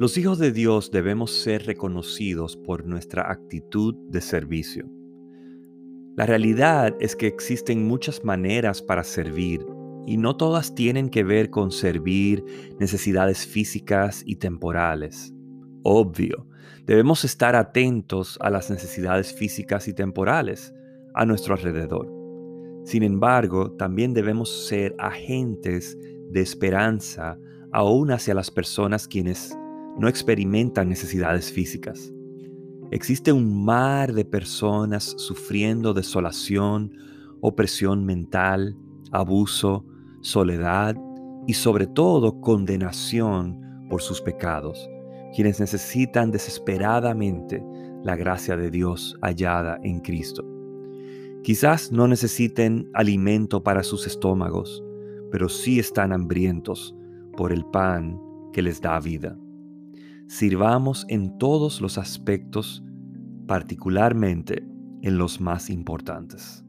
Los hijos de Dios debemos ser reconocidos por nuestra actitud de servicio. La realidad es que existen muchas maneras para servir y no todas tienen que ver con servir necesidades físicas y temporales. Obvio, debemos estar atentos a las necesidades físicas y temporales a nuestro alrededor. Sin embargo, también debemos ser agentes de esperanza aún hacia las personas quienes no experimentan necesidades físicas. Existe un mar de personas sufriendo desolación, opresión mental, abuso, soledad y sobre todo condenación por sus pecados, quienes necesitan desesperadamente la gracia de Dios hallada en Cristo. Quizás no necesiten alimento para sus estómagos, pero sí están hambrientos por el pan que les da vida sirvamos en todos los aspectos, particularmente en los más importantes.